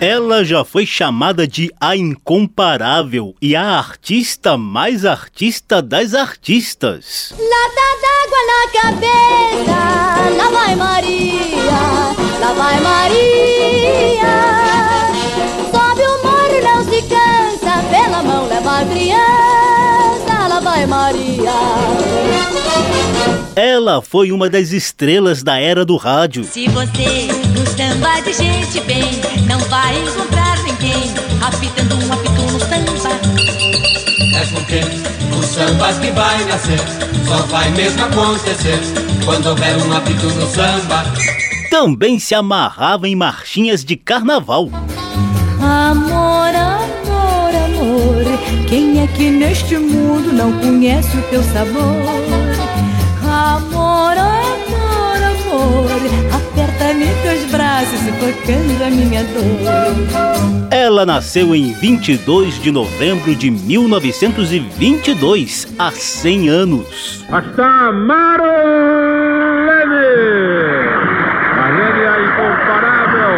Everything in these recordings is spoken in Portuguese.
Ela já foi chamada de a incomparável e a artista mais artista das artistas. Lata d'água na cabeça, lá vai Maria, lá vai Maria. Sobe o morro, não se cansa, pela mão leva a criança, Ela foi uma das estrelas da era do rádio. Se você no samba de gente bem, não vai encontrar ninguém apitando um apito no samba. É porque o samba que vai nascer só vai mesmo acontecer quando houver um apito no samba. Também se amarrava em marchinhas de carnaval. Amor, amor, amor, quem é que neste mundo não conhece o teu sabor? Amor, amor, amor, aperta-me teus braços sufocando a minha dor. Ela nasceu em 22 de novembro de 1922, há 100 anos. Hasta Amaro Leve! A é incomparável!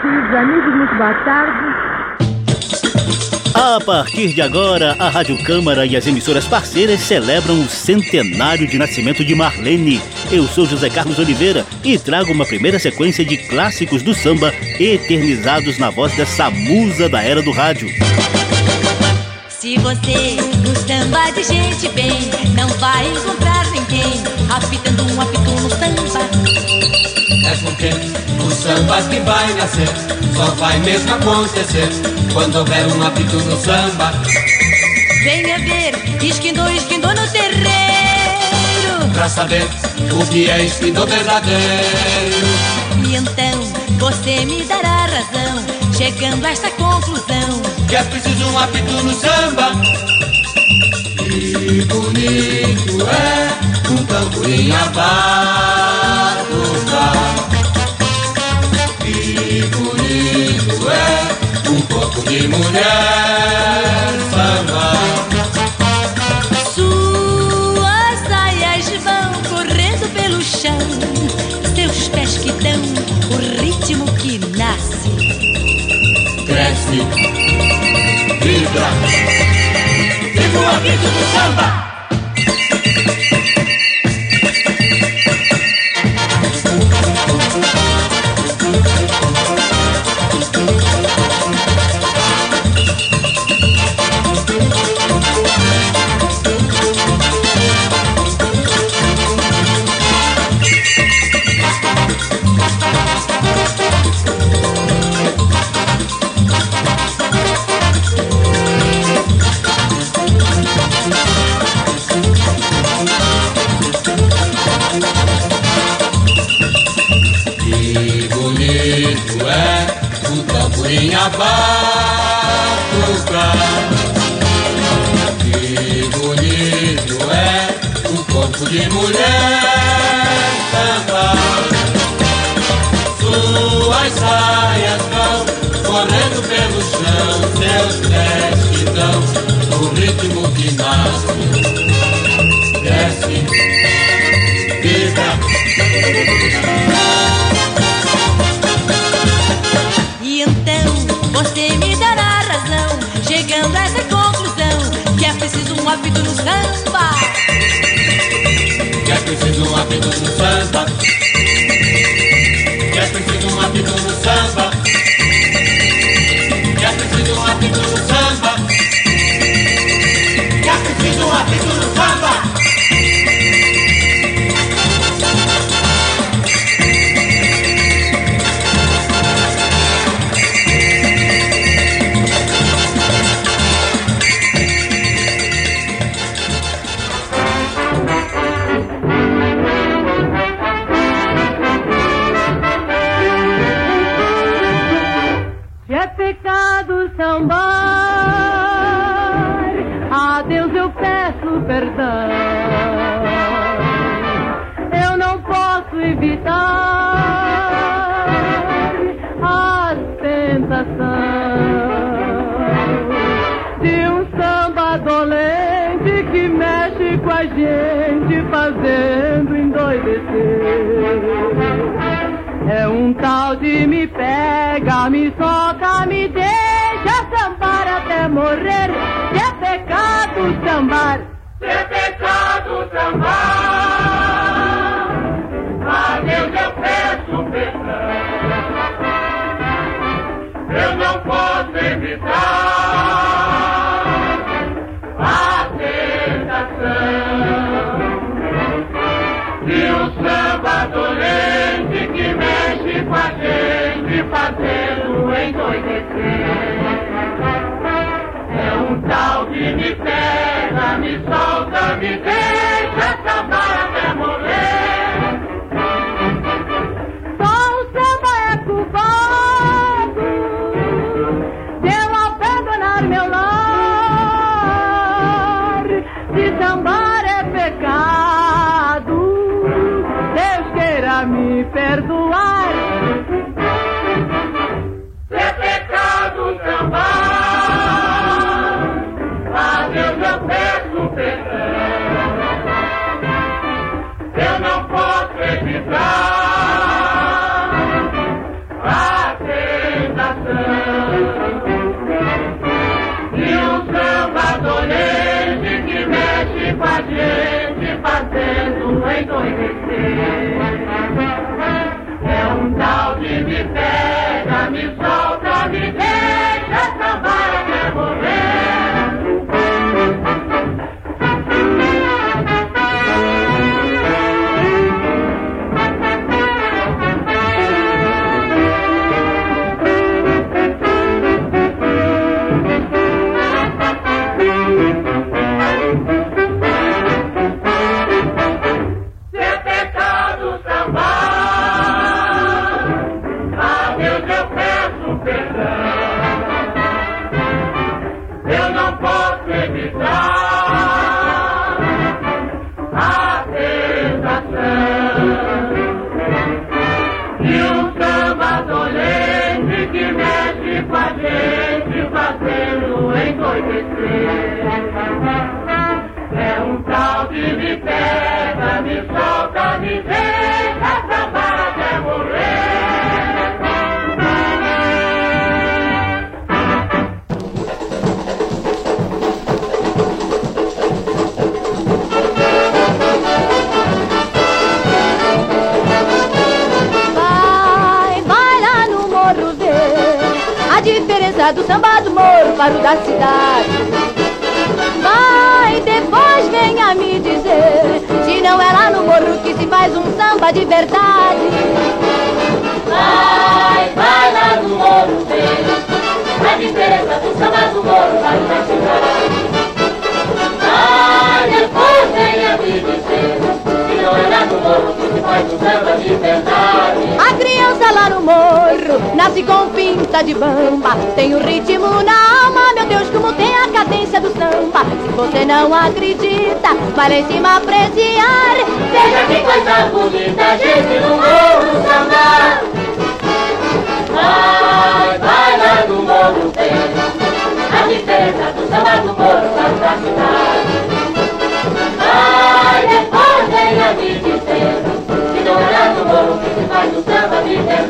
Queridos amigos, muito boa tarde. A partir de agora, a Rádio Câmara e as emissoras parceiras celebram o centenário de nascimento de Marlene. Eu sou José Carlos Oliveira e trago uma primeira sequência de clássicos do samba eternizados na voz dessa musa da era do rádio. Se você no samba de gente bem, não vai encontrar ninguém apitando um apito no samba. É porque o samba que vai nascer só vai mesmo acontecer quando houver um apito no samba. Venha ver, esquindou, esquindou no terreiro. Pra saber o que é esquindô verdadeiro. E então você me dará razão, chegando a esta conclusão. Que é preciso um apito no samba. Que bonito é um tamborim a batucar. Que bonito é um corpo de mulher samba. Suas saias vão correndo pelo chão, seus pés que dão o ritmo que nasce. Cresce, vibra, apito do samba. Tamborim a batucar. Que bonito é um corpo de mulher cantar. Suas saias vão correndo pelo chão, seus pés que dão o ritmo que nasce. Desce, vibra. Você me dará razão, chegando a essa conclusão que é preciso um apito no samba. Que é preciso um apito no samba. Que é preciso um apito no samba. É um tal de me pega, me solta, me deixa sambar até morrer. Se é pecado sambar, Se é pecado sambar, fazendo endoidecer. É um tal que me pega, me solta, me deixa É um tal de me pega, me solta, do samba do morro para o da cidade. Vai, depois venha me dizer se não é lá no morro que se faz um samba de verdade. Vai, vai lá no morro ver a diferença do samba do morro para o da cidade. Vai, depois venha me dizer um. A criança lá no morro nasce com pinta de bamba. Tem o ritmo na alma, meu Deus, como tem a cadência do samba. Se você não acredita, vai lá em cima apreciar. Veja que coisa bonita, gente no morro sambar. Vai, vai lá no morro ver a diferença do samba do morro para da cidade. Não é lá no morro que faz o samba de verdade.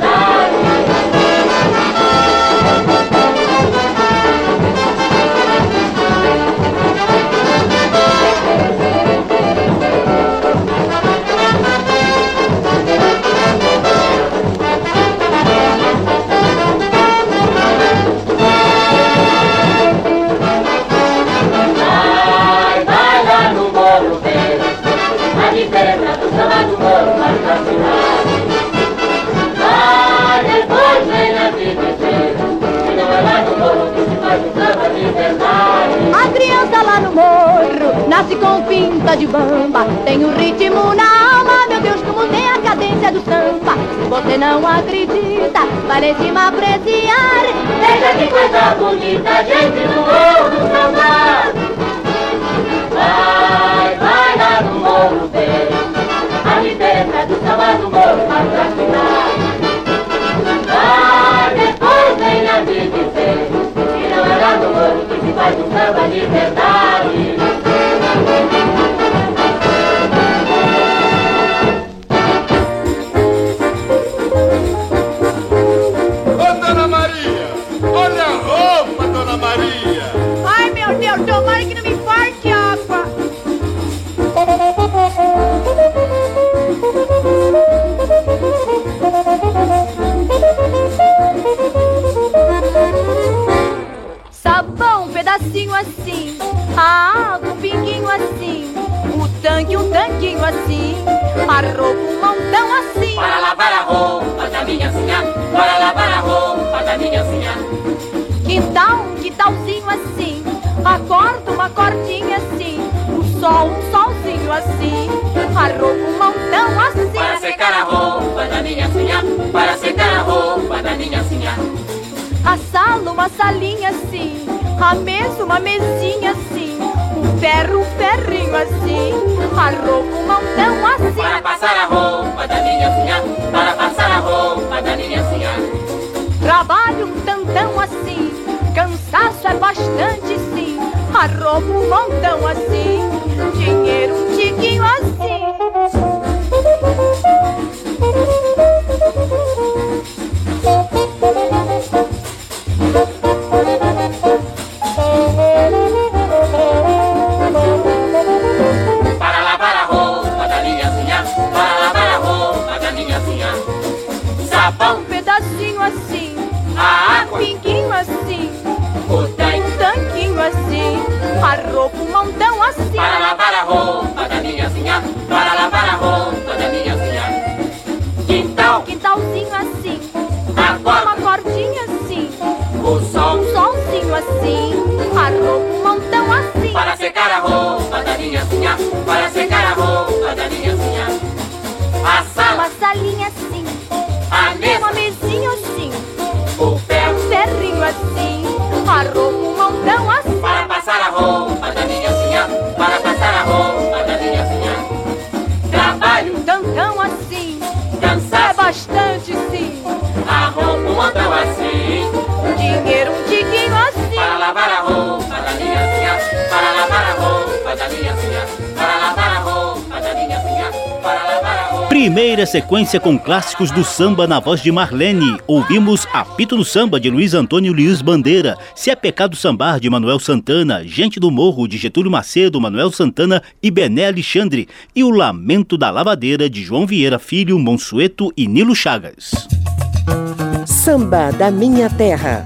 dá um quintalzinho assim, uma corda, uma cordinha assim, um sol, um solzinho assim, uma roupa, um montão assim. Para secar a roupa da minha sinha, para secar a roupa da minha sinha. A sala, uma salinha assim, a mesa, uma mesinha assim, um ferro, um ferrinho assim, a roupa, um montão assim. Para passar a roupa da minha sinha, para passar a roupa da minha sinha. Trabalho um tantão assim cansaço é bastante sim, roupa um montão assim, dinheiro um tiquinho assim. Para secar Primeira sequência com clássicos do samba na voz de Marlene. Ouvimos Apito no Samba de Luiz Antônio Luiz Bandeira, Se é Pecado Sambar de Manuel Santana, Gente do Morro de Getúlio Macedo, Manuel Santana e Bené Alexandre e O Lamento da Lavadeira de João Vieira Filho, Monsueto e Nilo Chagas. Samba da Minha Terra.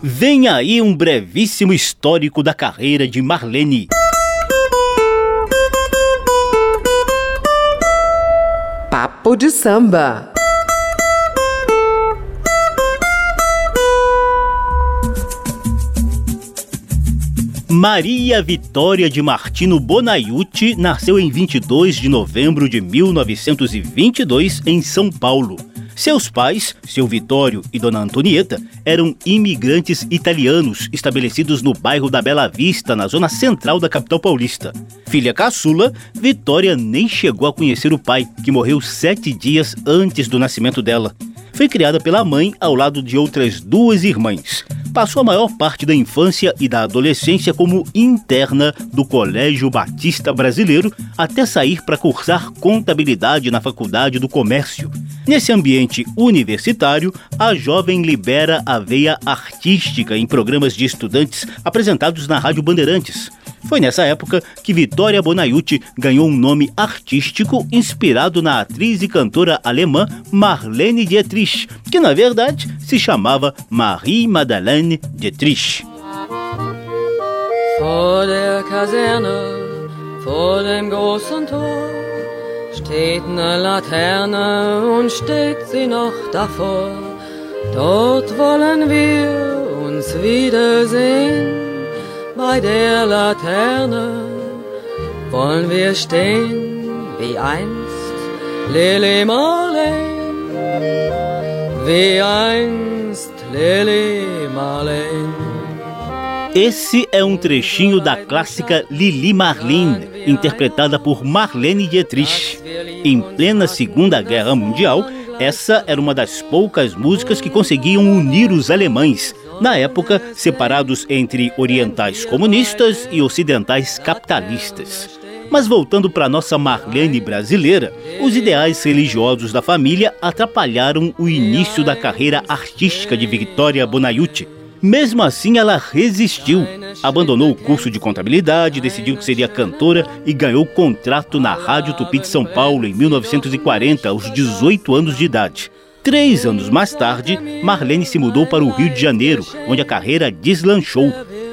Vem aí um brevíssimo histórico da carreira de Marlene. Papo de samba. Maria Vitória de Martino Bonaiuti nasceu em 22 de novembro de 1922 em São Paulo. Seus pais, seu Vitório e Dona Antonieta, eram imigrantes italianos estabelecidos no bairro da Bela Vista, na zona central da capital paulista. Filha caçula, Vitória nem chegou a conhecer o pai, que morreu sete dias antes do nascimento dela. Foi criada pela mãe ao lado de outras duas irmãs. Passou a maior parte da infância e da adolescência como interna do Colégio Batista Brasileiro, até sair para cursar contabilidade na Faculdade do Comércio. Nesse ambiente universitário, a jovem libera a veia artística em programas de estudantes apresentados na Rádio Bandeirantes. Foi nessa época que Vitória Bonaiuti ganhou um nome artístico inspirado na atriz e cantora alemã Marlene Dietrich, que na verdade se chamava Marie Madeleine Dietrich. Vor der Kaserne, vor dem großen Tor, steht ne Laterne und steht sie noch davor. Dort wollen wir uns wiedersehen, bei der Laterne wollen wir stehen, wie einst Lili Marleen, wie einst Lili Marleen. Esse é um trechinho da clássica Lili Marlene, interpretada por Marlene Dietrich. Em plena Segunda Guerra Mundial, essa era uma das poucas músicas que conseguiam unir os alemães, na época separados entre orientais comunistas e ocidentais capitalistas. Mas voltando para nossa Marlene brasileira, os ideais religiosos da família atrapalharam o início da carreira artística de Victoria Bonaiuti. Mesmo assim, ela resistiu. Abandonou o curso de contabilidade, decidiu que seria cantora e ganhou contrato na Rádio Tupi de São Paulo em 1940, aos 18 anos de idade. Três anos mais tarde, Marlene se mudou para o Rio de Janeiro, onde a carreira deslanchou.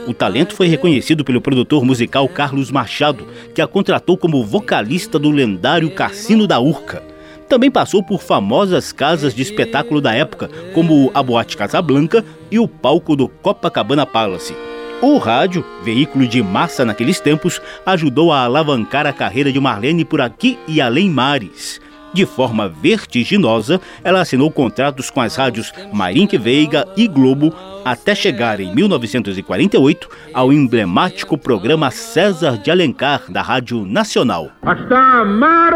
O talento foi reconhecido pelo produtor musical Carlos Machado, que a contratou como vocalista do lendário Cassino da Urca. Também passou por famosas casas de espetáculo da época, como a Boate Casablanca e o palco do Copacabana Palace. O rádio, veículo de massa naqueles tempos, ajudou a alavancar a carreira de Marlene por aqui e além mares. De forma vertiginosa, ela assinou contratos com as rádios Marink Veiga e Globo até chegar em 1948 ao emblemático programa César de Alencar da Rádio Nacional. Hasta! Marlene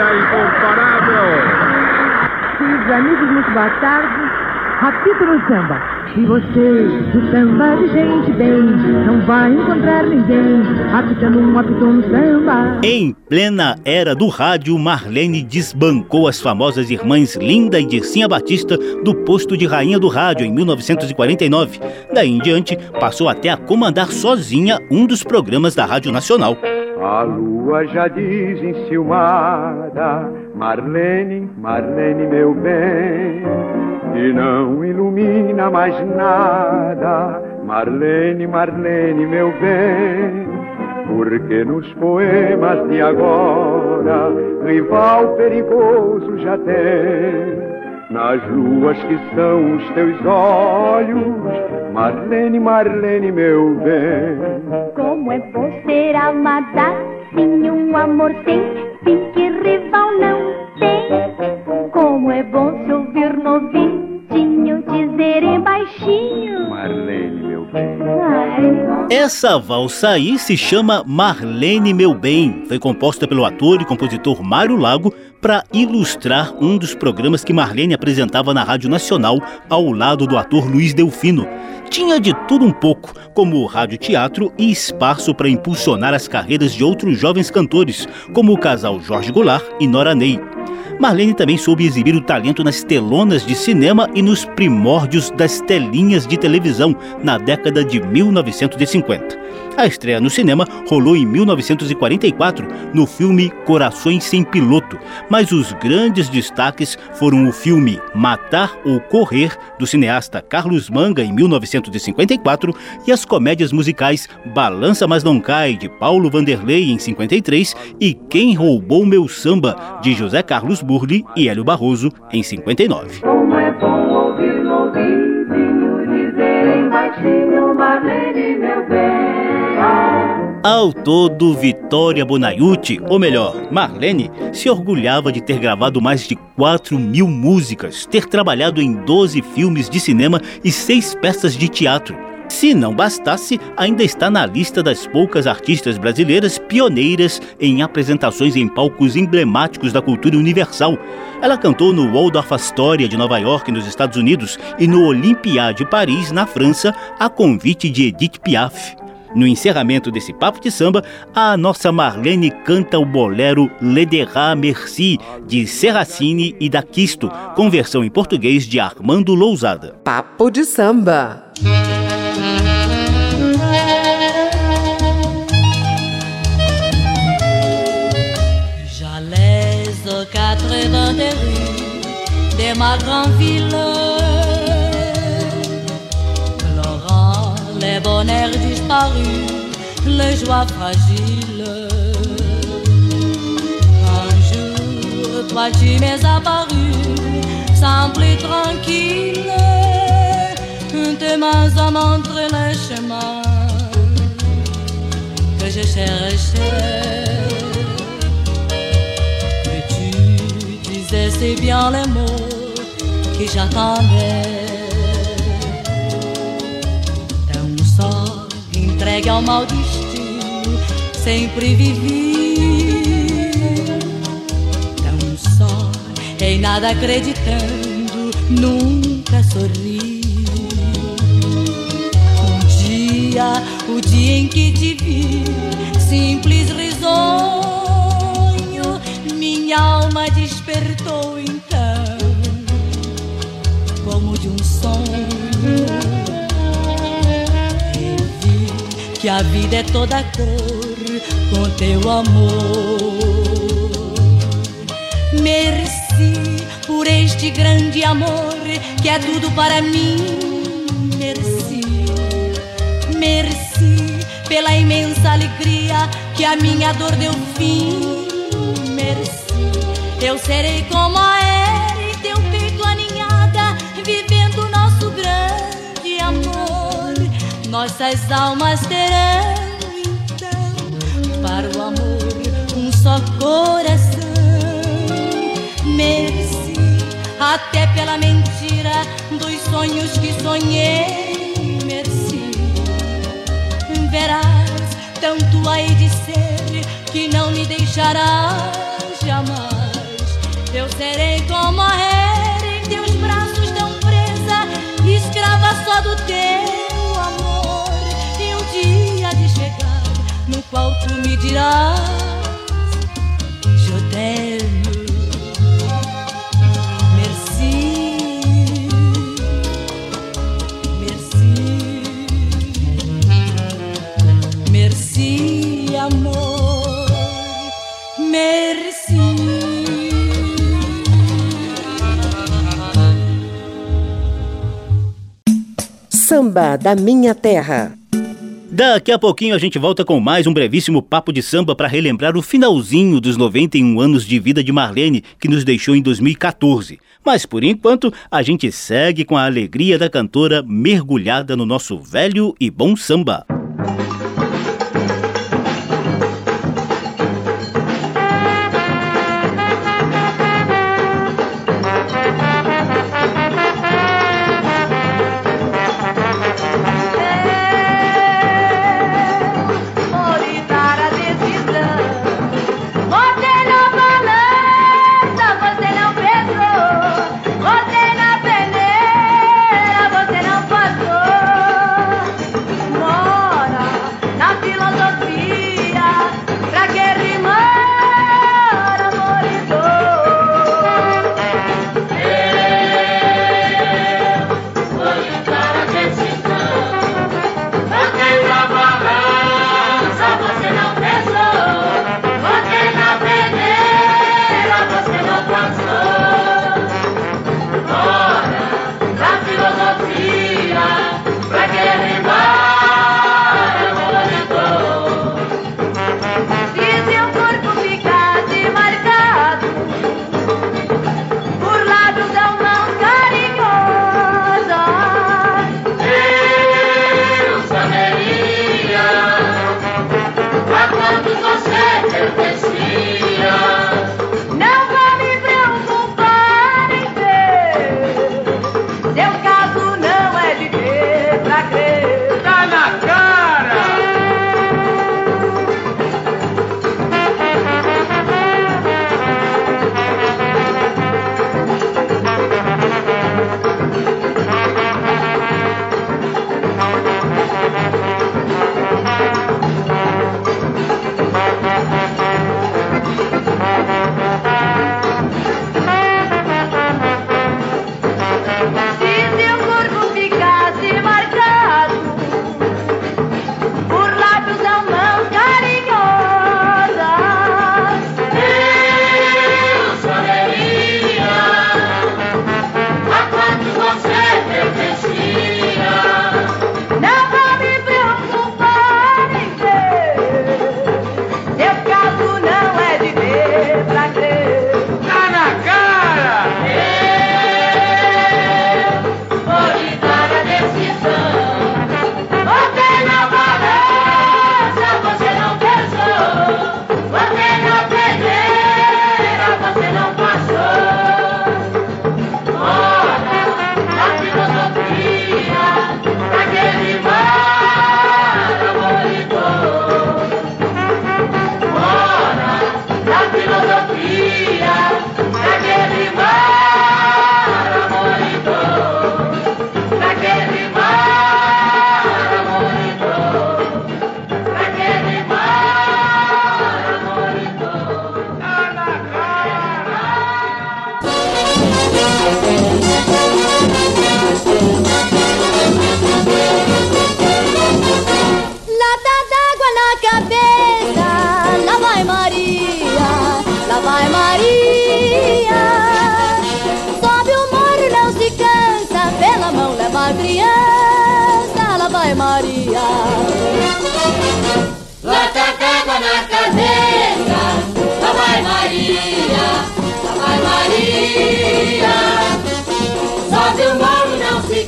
a incomparável! Queridos amigos, muito boa tarde. Rapito no samba. E você, do samba de gente bem, não vai encontrar ninguém apitando um apito no samba. Em plena era do rádio, Marlene desbancou as famosas irmãs Linda e Dircinha Batista do posto de rainha do rádio em 1949. Daí em diante, passou até a comandar sozinha um dos programas da Rádio Nacional. A lua já diz enciumada, Marlene, Marlene, meu bem, e não ilumina mais nada, Marlene, Marlene, meu bem, porque nos poemas de agora, rival perigoso já tem. Nas luas que são os teus olhos, Marlene, Marlene, meu bem. Como é bom ser amada, sim, um amor sem fim que rival não tem. Como é bom se ouvir no ouvidinho dizerem baixinho. Marlene, meu bem. Ai, Essa valsa aí se chama Marlene Meu Bem. Foi composta pelo ator e compositor Mário Lago para ilustrar um dos programas que Marlene apresentava na Rádio Nacional ao lado do ator Luiz Delfino. Tinha de tudo um pouco, como rádio teatro e espaço para impulsionar as carreiras de outros jovens cantores, como o casal Jorge Goulart e Nora Ney. Marlene também soube exibir o talento nas telonas de cinema e nos primórdios das telinhas de televisão na década de 1950. A estreia no cinema rolou em 1944 no filme Corações Sem Piloto, mas os grandes destaques foram o filme Matar ou Correr, do cineasta Carlos Manga, em 1954, e as comédias musicais Balança Mas Não Cai, de Paulo Vanderlei, em 53, e Quem Roubou Meu Samba, de José Carlos Burli e Hélio Barroso, em 59. Como é bom Ao todo, Vitória Bonaiuti, ou melhor, Marlene, se orgulhava de ter gravado mais de 4 mil músicas, ter trabalhado em 12 filmes de cinema e 6 peças de teatro. Se não bastasse, ainda está na lista das poucas artistas brasileiras pioneiras em apresentações em palcos emblemáticos da cultura universal. Ela cantou no Waldorf Astoria de Nova York, nos Estados Unidos, e no Olympia de Paris, na França, a convite de Edith Piaf. No encerramento desse papo de samba, a nossa Marlene canta o bolero Lederá Merci, de Serracini e da Quisto, com versão em português de Armando Lousada. Papo de samba. Quatre des rues de ma grande ville. Pleurant les bonheurs les joies fragiles. Un jour, toi tu m'es apparu, sans plus tranquille, tes mains à montrer le chemin que je cherchais. Que tu disais si bien les mots que j'attendais. Entregue ao mau destino, sempre vivi. Um só, em nada acreditando, nunca sorri. Um dia, o dia em que te vi, simples risonho, minha alma despertou então, como de um sonho. Que a vida é toda cor com teu amor. Merci por este grande amor que é tudo para mim. Merci, merci pela imensa alegria que a minha dor deu fim. Merci, eu serei como a Nossas almas terão então para o amor um só coração. Merci até pela mentira dos sonhos que sonhei. Merci, verás tanto aí de ser que não me deixarás. tu me dirás Je t'aime, merci, merci, merci amor, merci. Samba da Minha Terra. Daqui a pouquinho a gente volta com mais um brevíssimo papo de samba para relembrar o finalzinho dos 91 anos de vida de Marlene, que nos deixou em 2014. Mas por enquanto, a gente segue com a alegria da cantora mergulhada no nosso velho e bom samba.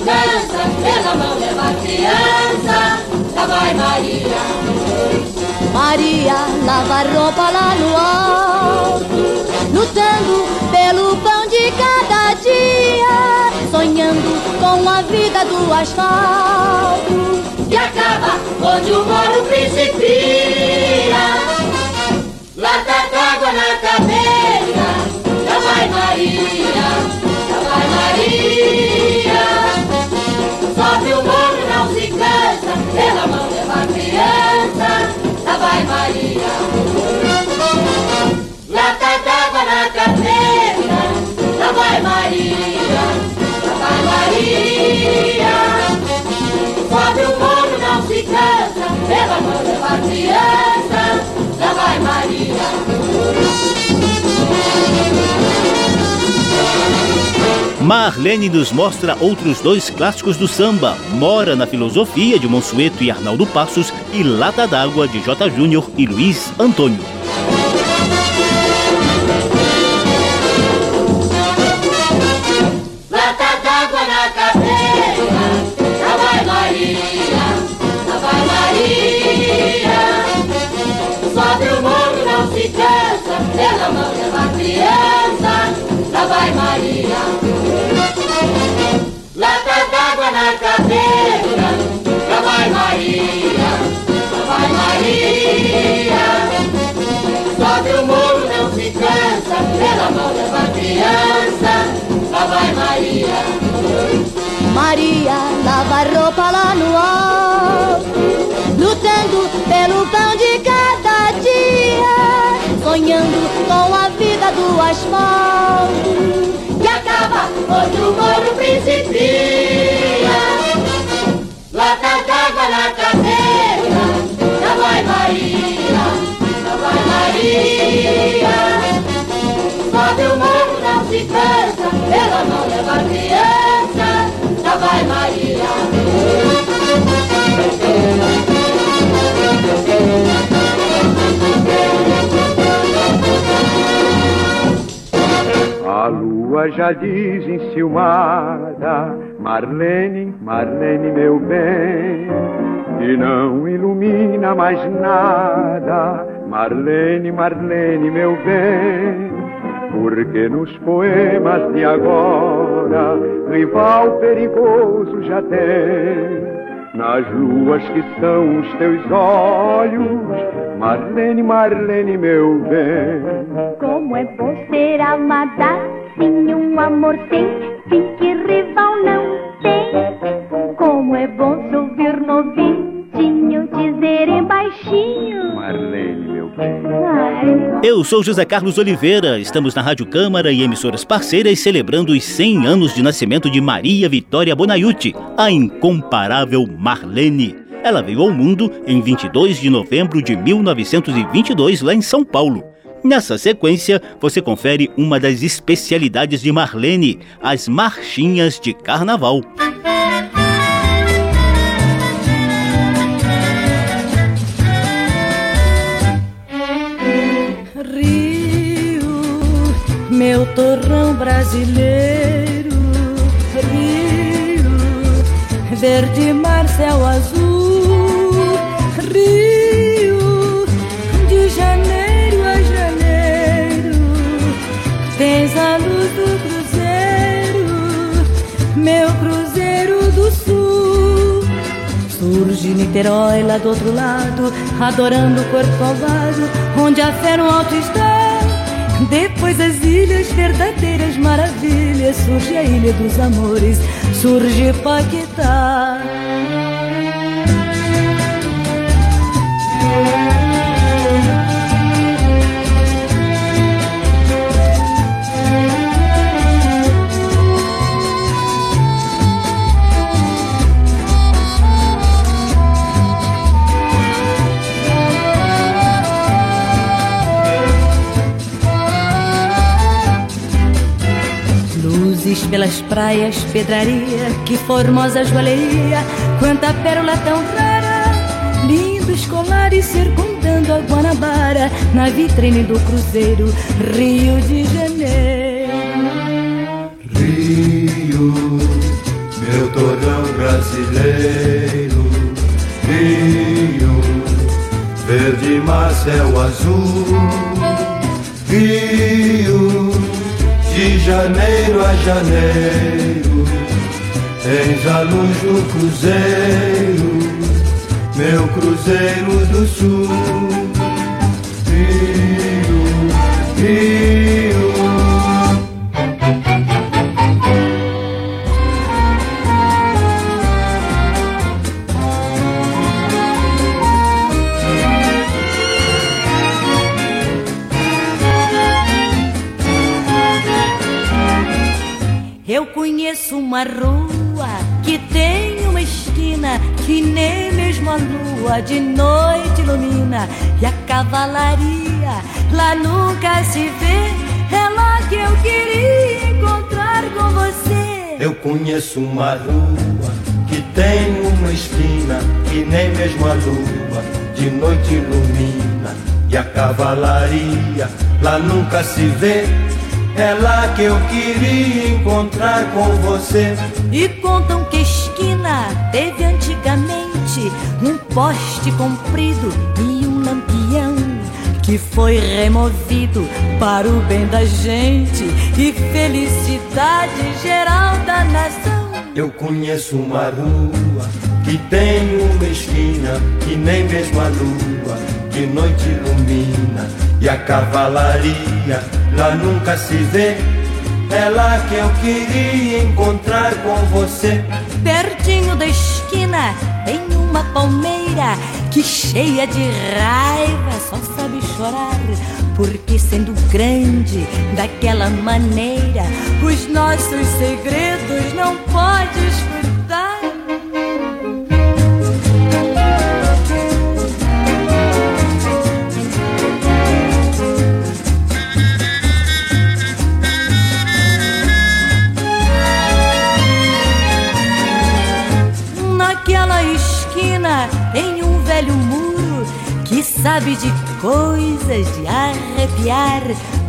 Descansa, pela mão leva a criança, lá vai Maria. Maria lava roupa lá no alto, lutando pelo pão de cada dia, sonhando com a vida do asfalto, que acaba onde o morro principia. Lata d'água na cabeça, lá vai Maria, lá vai Maria. Cansa, pela mão leva a criança, lá vai Maria. Lata d'água na cabeça, lá vai Maria, lá vai Maria. Sobe o morro, não se cansa, pela mão leva a criança, lá vai Maria. Marlene nos mostra outros dois clássicos do samba: Mora na Filosofia, de Monsueto e Arnaldo Passos, e Lata d'Água, de J. Júnior e Luiz Antônio. Lata d'água na cabeça, lá vai Maria, lá vai Maria. Sobe o morro, não se cansa, pela mão leva a criança, lá vai Maria. Maria lava roupa lá no alto, lutando pelo pão de cada dia, sonhando com a vida do asfalto, que acaba onde o morro principia. Lata d'água na cabeça, lá vai Maria, lá vai Maria. Sobe o morro, não se cansa, pela mão leva criança, vai Maria. A lua já diz enciumada, Marlene, Marlene, meu bem, e não ilumina mais nada, Marlene, Marlene, meu bem, porque nos poemas de agora, rival perigoso já tem. Nas luas que são os teus olhos, Marlene, Marlene, meu bem. Como é bom ser amada, sim, um amor sem fim que rival não tem. Como é bom se ouvir no ouvidinho dizerem baixinho. Marlene, meu bem. Eu sou José Carlos Oliveira, estamos na Rádio Câmara e emissoras parceiras celebrando os 100 anos de nascimento de Maria Vitória Bonaiuti, a incomparável Marlene. Ela veio ao mundo em 22 de novembro de 1922, lá em São Paulo. Nessa sequência, você confere uma das especialidades de Marlene, as marchinhas de carnaval. Meu torrão brasileiro, Rio, verde mar, céu azul, Rio, de janeiro a janeiro, tens a luz do cruzeiro, meu cruzeiro do sul. Surge Niterói lá do outro lado, adorando o Corcovado, onde a fé no alto está. Depois as ilhas verdadeiras maravilhas, surge a ilha dos amores, surge Paquetá. Pelas praias, pedraria, que formosa joalheria, quanta pérola tão rara, lindos colares circundando a Guanabara, na vitrine do cruzeiro, Rio de Janeiro. Janeiro tens a luz do cruzeiro, meu cruzeiro do sul, Rio, Rio. De noite ilumina. E a cavalaria lá nunca se vê. É lá que eu queria encontrar com você. Eu conheço uma rua que tem uma esquina que nem mesmo a lua de noite ilumina. E a cavalaria lá nunca se vê. É lá que eu queria encontrar com você. Poste comprido e um lampião que foi removido para o bem da gente e felicidade geral da nação. Eu conheço uma rua que tem uma esquina que nem mesmo a lua de noite ilumina e a cavalaria lá nunca se vê. É lá que eu queria encontrar com você. Pertinho da esquina que cheia de raiva só sabe chorar. Porque sendo grande daquela maneira, os nossos segredos não pode escutar. Sabe de coisas de arrepiar,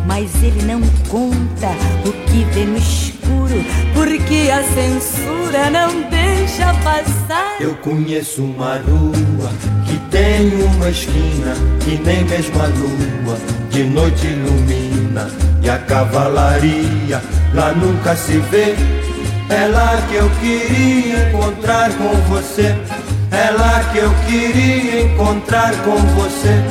mas ele não conta o que vê no escuro, porque a censura não deixa passar. Eu conheço uma rua que tem uma esquina que nem mesmo a lua de noite ilumina e a cavalaria lá nunca se vê. É lá que eu queria encontrar com você. Lá que eu queria encontrar com você.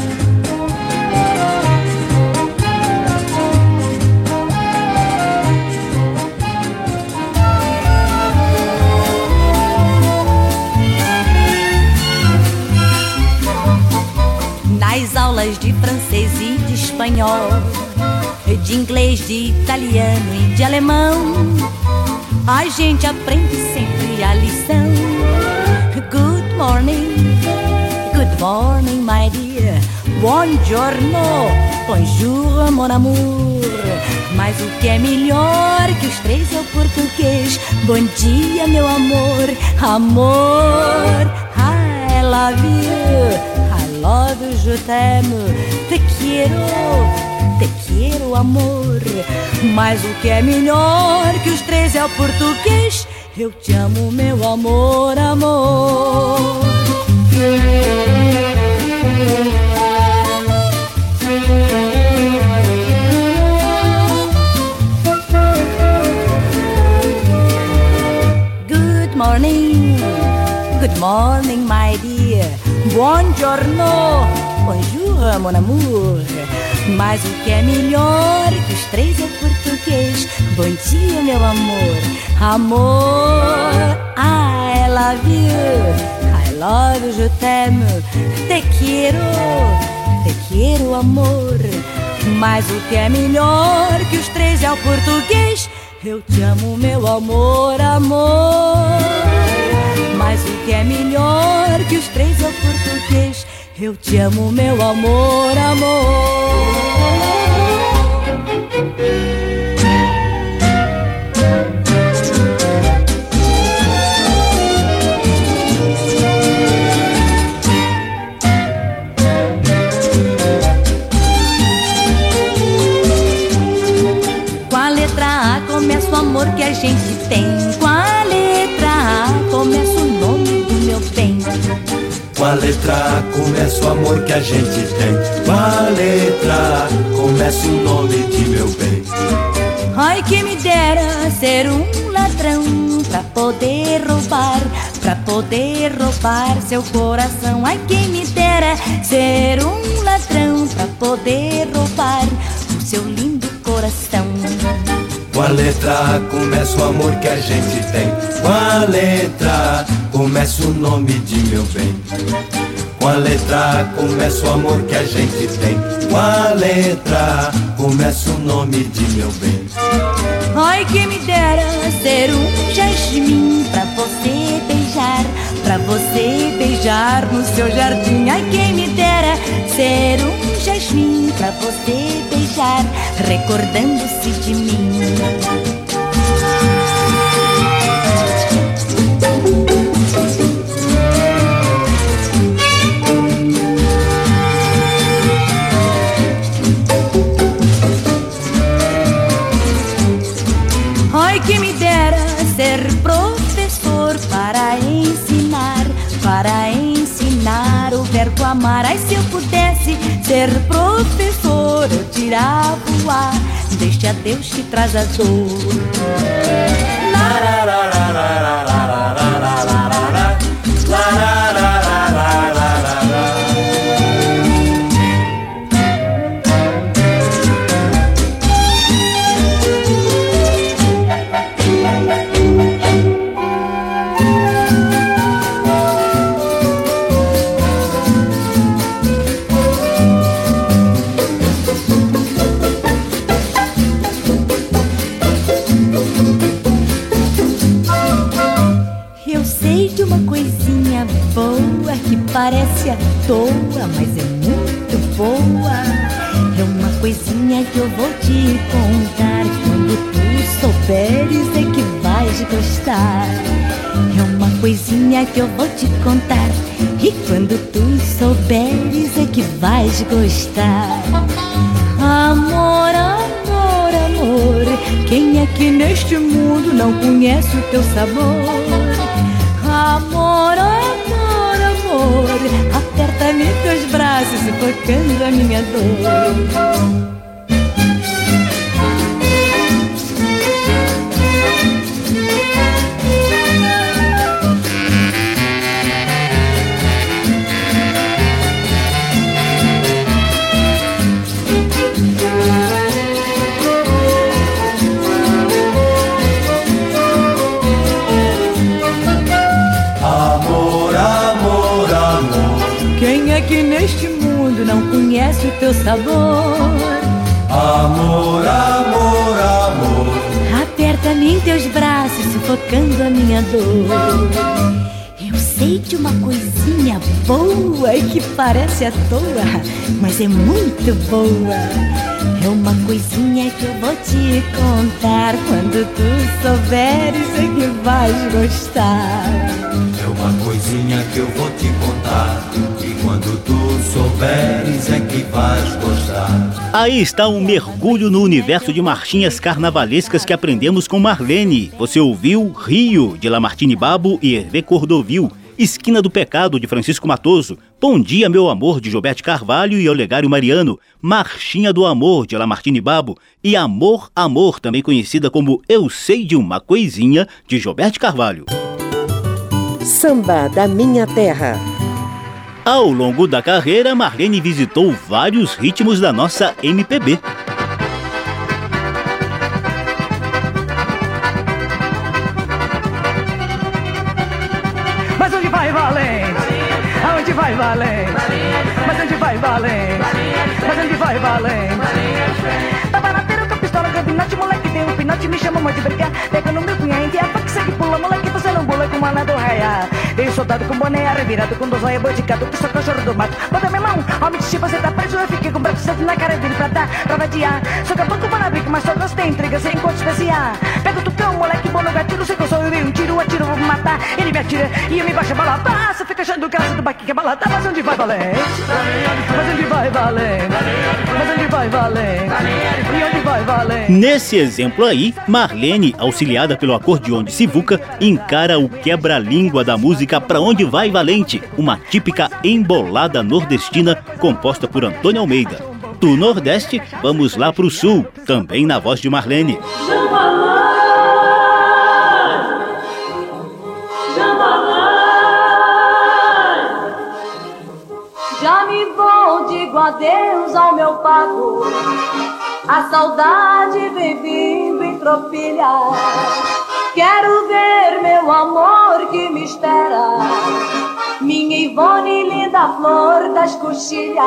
Nas aulas de francês e de espanhol, de inglês, de italiano e de alemão, a gente aprende sempre a lição. Good morning, good morning, my dear. Buongiorno, bonjour, mon amour. Mas o que é melhor que os três é o português. Bom dia, meu amor, amor. I love you, I love you, je t'aime. Te quero, te quero, amor. Mas o que é melhor que os três é o português. Eu te amo, meu amor, amor. Good morning, good morning, my dear. Buongiorno, bonjour, mon amour. Mas o que é melhor que os três é Bom dia, meu amor, amor. I love you, I love you, je t'aime. Te quero, te quero, amor. Mas o que é melhor que os três é o português. Eu te amo, meu amor, amor. Mas o que é melhor que os três é o português. Eu te amo, meu amor, amor. a gente tem com a letra A começa o nome do meu bem. Com a letra A começa o amor que a gente tem. Com a letra A começa o nome de meu bem. Ai que me dera ser um ladrão pra poder roubar, pra poder roubar seu coração. Ai que me dera ser um ladrão pra poder roubar o seu lindo coração. A letra começa o amor que a gente tem. Com a letra começa o nome de meu bem. Com a letra começa o amor que a gente tem. Com a letra começa o nome de meu bem. Ai, que me dera ser um jasmim pra você beijar, pra você beijar no seu jardim. Ai, quem me dera ser um jasmim pra você beijar, recordando-se de mim. Ensinar o verbo amar. Ai, se eu pudesse ser professor, eu tirava o ar. Deixa Deus que traz a dor. Toa, mas é muito boa. É uma coisinha que eu vou te contar. Quando tu souberes é que vais gostar. É uma coisinha que eu vou te contar. E quando tu souberes é que vais gostar. Amor, amor, amor. Quem é que neste mundo não conhece o teu sabor? Amor, amor, amor, aperta-me teus braços sufocando a minha dor. Conhece o teu sabor? Amor, amor, amor. Aperta-me em teus braços, sufocando a minha dor. Eu sei de uma coisinha boa que parece à toa, mas é muito boa. É uma coisinha que eu vou te contar. Quando tu souberes é que vais gostar. É uma coisinha que eu vou te contar. E quando tu souberes é que vais gostar. Aí está um mergulho no universo de marchinhas carnavalescas que aprendemos com Marlene. Você ouviu Rio, de Lamartine Babo e Hervé Cordovil. Esquina do Pecado, de Francisco Matoso. Bom Dia, Meu Amor, de Gilberto Carvalho e Olegário Mariano. Marchinha do Amor, de Lamartine Babo. E Amor, Amor, também conhecida como Eu Sei de Uma Coisinha, de Gilberto Carvalho. Samba da Minha Terra. Ao longo da carreira, Marlene visitou vários ritmos da nossa MPB. Mas onde vai valente? Aonde vai valente? Mas onde vai valente? Mas onde vai valente? Tava na feira com pistola, gabinete, moleque deu um pinote, me chamou de brigar. Pega no meu cunhante, a faca segue pula, moleque, você não bula com mana do raia. Veio soldado com boné revirado, com dois olhos boticado, que sou cachorro do mato. Bota minha mão, homem de você tá preso, eu fiquei com braço certo na cara dele pra dar, pra vadiar. Sou caboclo para bico, mas só gostei, intriga sem encontro especial. Pega o moleque, bom no gatilho, sei que eu sou eu, um tiro, atiro, vou matar. Ele me atira e eu me baixo a bala, passa, fica achando graça do baque que é balada, mas onde vai valente? Mas onde vai valente? Mas onde vai? E onde vai? Nesse exemplo aí, Marlene, auxiliada pelo acordeon de Sivuca, encara o quebra-língua da música Pra Onde Vai Valente, uma típica embolada nordestina composta por Antônio Almeida. Do Nordeste, vamos lá pro Sul, também na voz de Marlene. Adeus ao meu pago. A saudade vem vindo em tropilha. Quero ver meu amor que me espera. Minha Ivone, linda flor das coxilhas.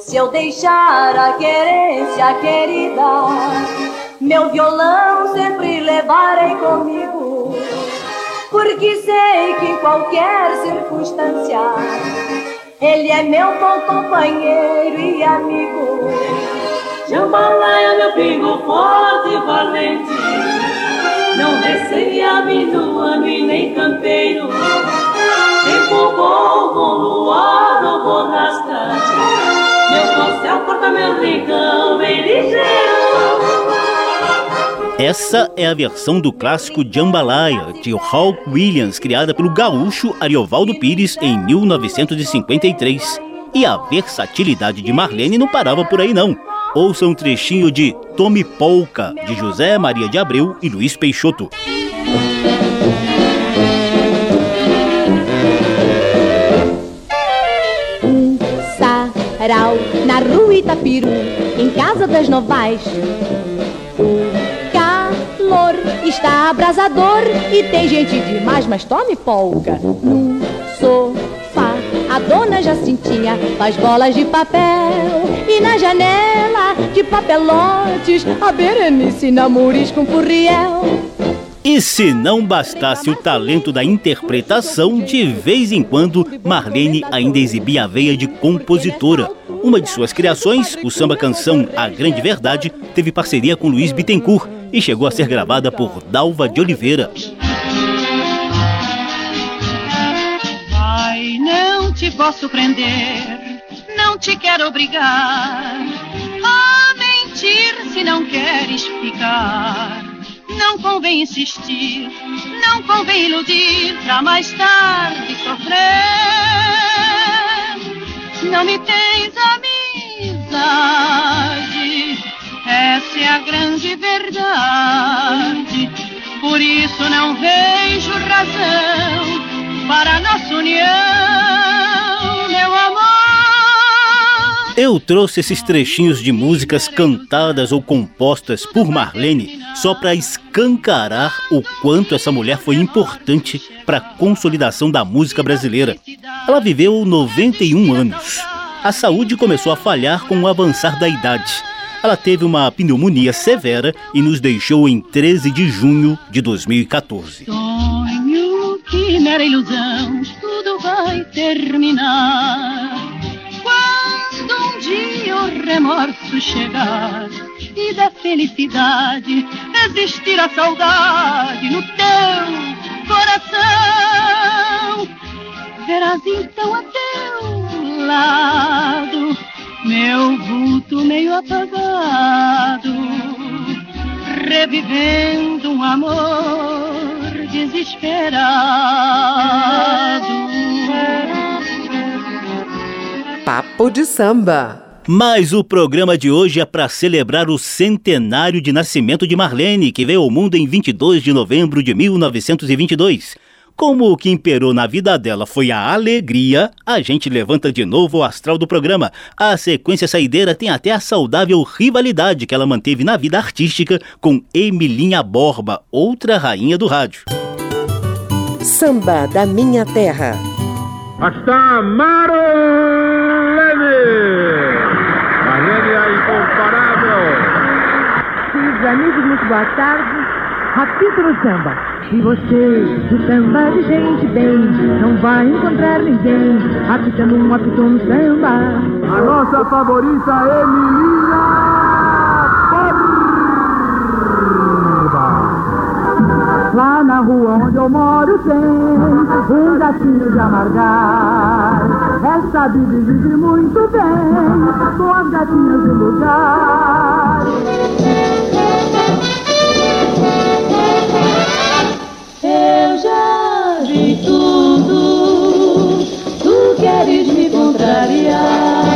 Se eu deixar a querência querida, meu violão sempre levarei comigo. Porque sei que em qualquer circunstância, ele é meu bom companheiro e amigo. Jambalaya, meu pingo forte e valente. Não receia minuano e nem campeiro. Tempo bom, bom luar ou borrasca Meu corcel corta meu rincão bem ligeiro Essa é a versão do clássico Jambalaya, de Hal Williams, criada pelo gaúcho Ariovaldo Pires em 1953. E a versatilidade de Marlene não parava por aí não. Ouça um trechinho de Tome Polka, de José Maria de Abreu e Luiz Peixoto. Um sarau na rua Itapiru, em casa das novais. Calor está abrasador e tem gente demais, mas tome polka. No sofá, a dona Jacintinha faz bolas de papel e na janela de papelotes a Berenice namores com Furriel. E se não bastasse o talento da interpretação, de vez em quando Marlene ainda exibia a veia de compositora. Uma de suas criações, o samba canção A Grande Verdade, teve parceria com Luiz Bittencourt e chegou a ser gravada por Dalva de Oliveira. Ai, não te posso prender, não te quero obrigar a mentir se não queres ficar. Não convém insistir, não convém iludir pra mais tarde sofrer. Não me tens amizade, essa é a grande verdade. Por isso não vejo razão para nossa união, meu amor. Eu trouxe esses trechinhos de músicas cantadas ou compostas por Marlene só para escancarar o quanto essa mulher foi importante para a consolidação da música brasileira. Ela viveu 91 anos. A saúde começou a falhar com o avançar da idade. Ela teve uma pneumonia severa e nos deixou em 13 de junho de 2014. Sonho que mera ilusão, tudo vai terminar. Quando um dia o remorso chegar e da felicidade existir a saudade no teu coração, verás então a teu lado meu vulto meio apagado, revivendo um amor desesperado. Papo de samba. Mas o programa de hoje é para celebrar o centenário de nascimento de Marlene, que veio ao mundo em 22 de novembro de 1922. Como o que imperou na vida dela foi a alegria, a gente levanta de novo o astral do programa. A sequência saideira tem até a saudável rivalidade que ela manteve na vida artística com Emilinha Borba, outra rainha do rádio. Samba da Minha Terra. Está Marlene! Marlene a incomparável! Queridos amigos, muito boa tarde. Rapito no samba. E você, do samba de gente bem, não vai encontrar ninguém apitando um apito no samba. A nossa favorita Emilinha Borba! Lá na rua onde eu moro tem um gatinho de amargar. Essa vida vive muito bem com as gatinhas do lugar. Eu já vi tudo, tu queres me contrariar.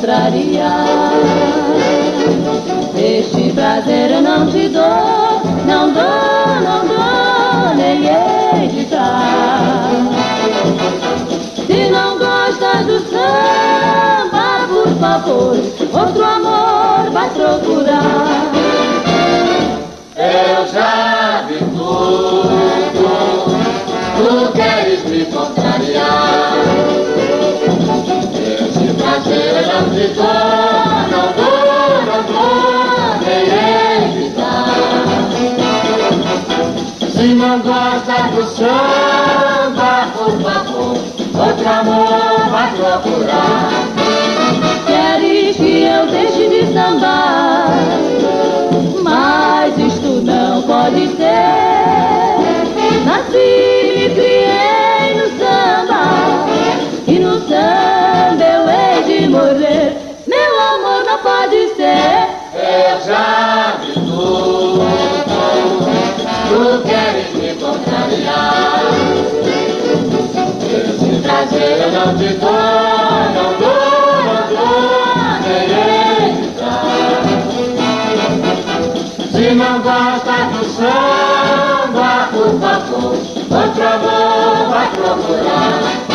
Contrariar. Este prazer eu não te dou, não dou, não dou, nem hei de dar. Se não gosta do samba, por favor, outro amor vai procurar. Eu já vi tudo, não gosta do samba, por favor, outro amor vai procurar. Queres que eu deixe de sambar? Mas isto não pode ser. Nasci Esse prazer não te dou, não dou, não hei de dar. Se não gosta do samba, por favor, outro amor vai procurar.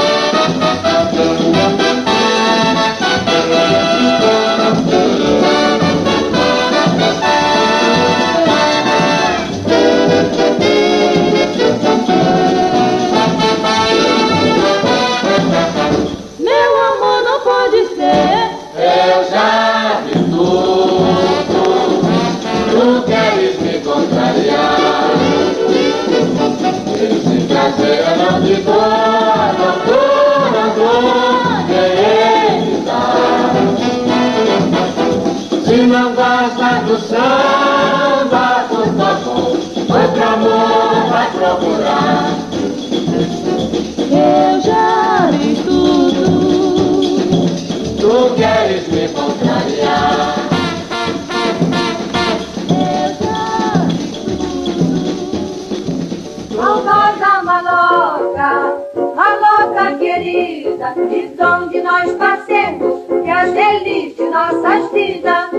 Nós passemos, que as delícias de nossas vidas.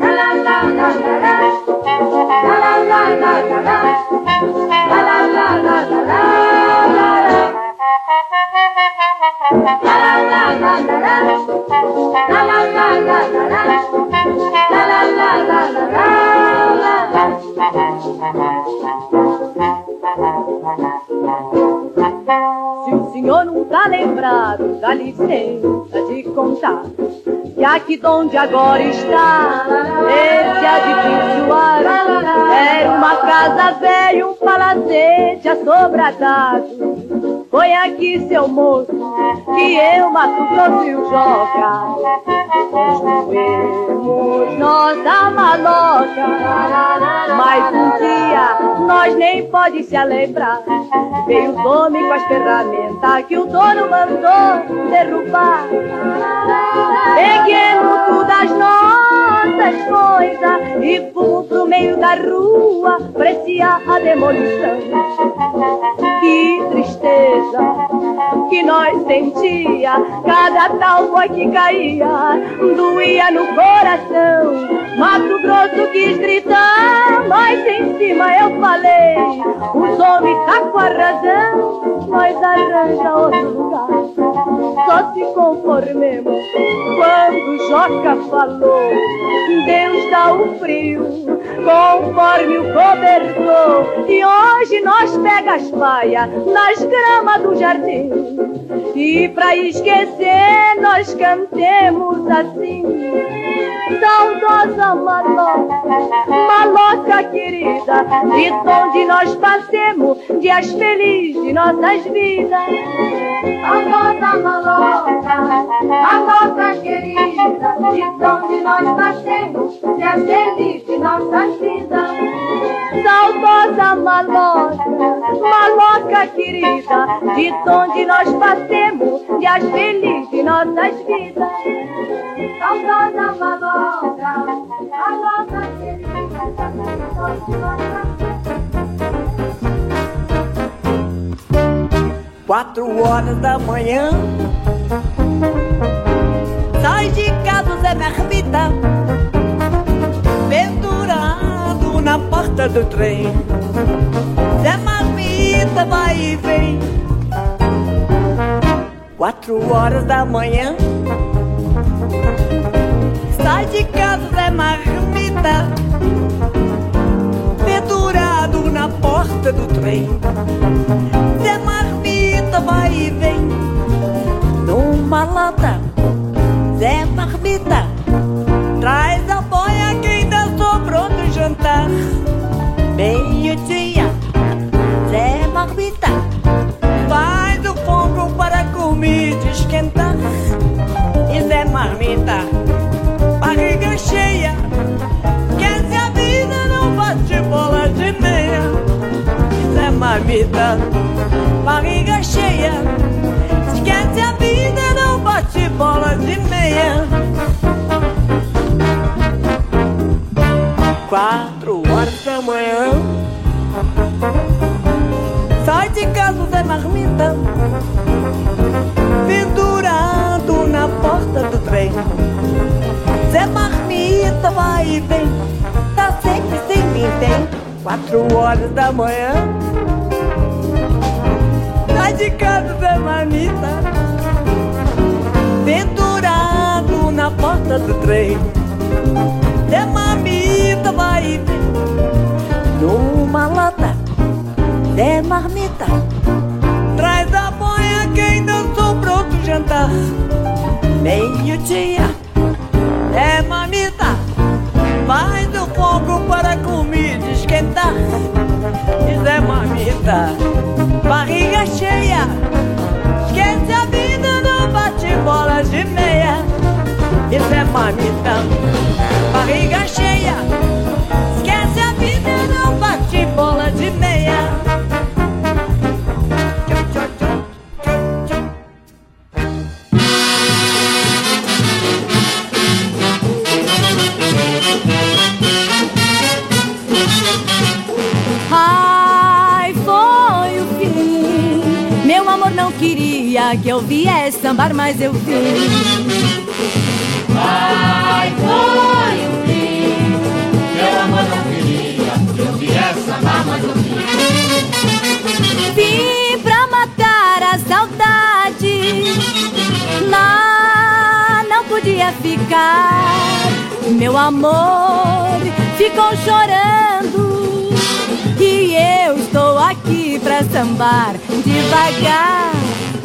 La la la la la, la la la la la la, la la la la la la la. La la la la la la, la lembrado, dá licença de contar que aqui onde agora está esse edifício ar era uma casa velha, um palacete assobradado. Foi aqui, seu moço, que eu, Mato o Joca construímos nossa maloca. Mas um dia nós nem pode se lembrar. Veio o homem com as ferramentas que o dono mandou derrubar. Peguemos todas as nossas coisas e fomos pro meio da rua, parecia a demolição. Que tristeza que nós sentia, cada talva que caía, doía no coração. Mato Grosso quis gritar, mas em cima eu falei, os homens tá com a razão, nós arranja outro lugar. Só se conformemos quando Joca falou, Deus dá o frio conforme o cobertor. E hoje nós pega as paias nas gramas do jardim. E pra esquecer, nós cantemos assim. Saudosa maloca, maloca querida, de onde nós passemos dias felizes de nossas vidas. Saudosa maloca, maloca querida, de onde nós passemos dias felizes de nossas vidas. Saudosa maloca, maloca querida, de onde nós passemos dias felizes de nossas vidas. Saudosa maloca, maloca querida, de Quatro horas da manhã Sai de casa Zé Marmita na porta do trem. Zé Marmita vai e vem. Quatro horas da manhã. Sai de casa Zé Marmita. Pendurado na porta do trem. Zé Marmita vai e vem. Numa lata Zé Marmita Traz Meio-dia Zé Marmita. Faz o fogo para comida esquentar E Zé Marmita Barriga cheia Esquece a vida, não bate bola de meia. Zé Marmita Barriga cheia Esquece a vida, não bate bola de meia Casa Zé Marmita Pendurado na porta do trem. Zé Marmita vai e vem Tá sempre sem vintém Quatro horas da manhã Sai de casa Zé Marmita Pendurado na porta do trem. Zé Marmita vai e vem Numa lata Zé Marmita. Traz a boia que ainda sobrou do jantar. Meio-dia É mamita Faz o fogo para comida esquentar. E Zé Mamita Barriga cheia Esquece a vida, não bate bola de meia. E Zé Mamita Barriga cheia Esquece a vida, não bate bola de meia queria que eu viesse sambar, mas eu vim. Ai, foi o fim. Meu amor não queria que eu viesse sambar, mas eu vim. Vim pra matar a saudade. Lá não podia ficar. Meu amor ficou chorando. E eu estou aqui pra sambar devagar.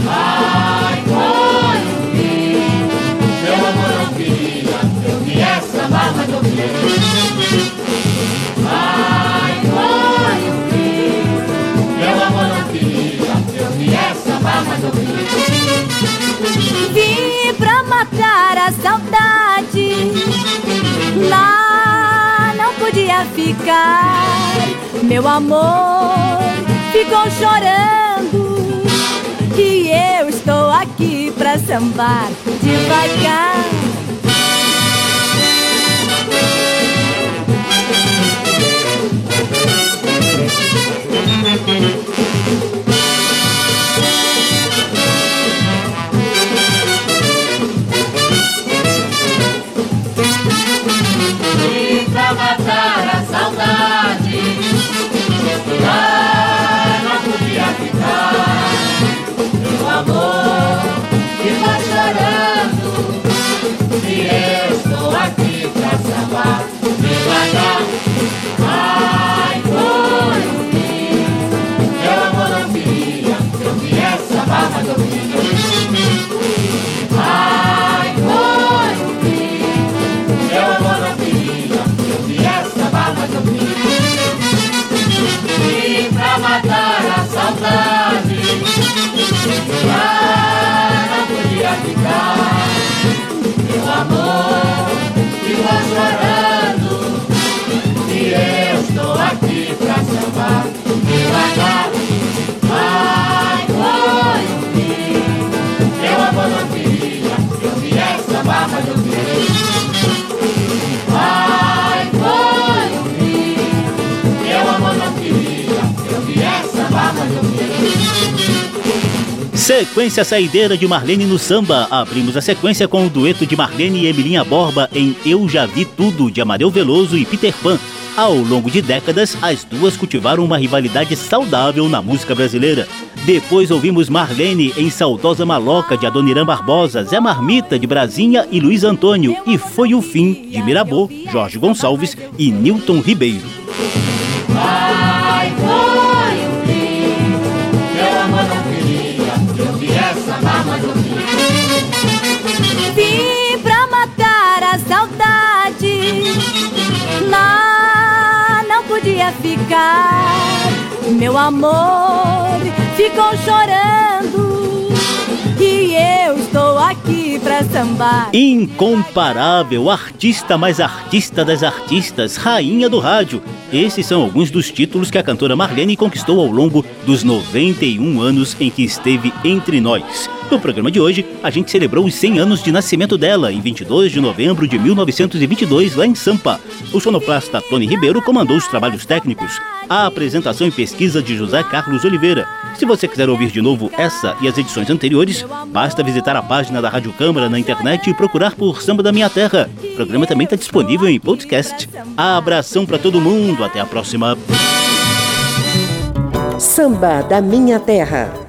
Ai, foi o fim. Meu amor não queria que eu viesse sambar, mas eu vim. Ai, foi o fim. Meu amor não queria que eu viesse sambar, mas eu vim. Vim pra matar a saudade. Lá não podia ficar. Meu amor ficou chorando. E eu estou aqui pra sambar devagar. Não podia ficar Meu amor, que nós choramos Sequência saideira de Marlene no samba. Abrimos a sequência com o dueto de Marlene e Emilinha Borba em Eu Já Vi Tudo, de Amadeu Veloso e Peter Pan. Ao longo de décadas, as duas cultivaram uma rivalidade saudável na música brasileira. Depois ouvimos Marlene em Saudosa Maloca de Adoniran Barbosa, Zé Marmita de Brasinha e Luiz Antônio. E foi o fim de Mirabô, Jorge Gonçalves e Newton Ribeiro. A saudade. Na podia ficar. Meu amor ficou chorando e eu estou aqui pra sambar. Incomparável, artista mais artista das artistas, rainha do rádio. Esses são alguns dos títulos que a cantora Marlene conquistou ao longo dos 91 anos em que esteve entre nós. No programa de hoje, a gente celebrou os 100 anos de nascimento dela, em 22 de novembro de 1922, lá em Sampa. O sonoplasta Tony Ribeiro comandou os trabalhos técnicos. A apresentação e pesquisa de José Carlos Oliveira. Se você quiser ouvir de novo essa e as edições anteriores, basta visitar a página da Rádio Câmara na internet e procurar por Samba da Minha Terra. O programa também está disponível em podcast. Abração para todo mundo, até a próxima. Samba da Minha Terra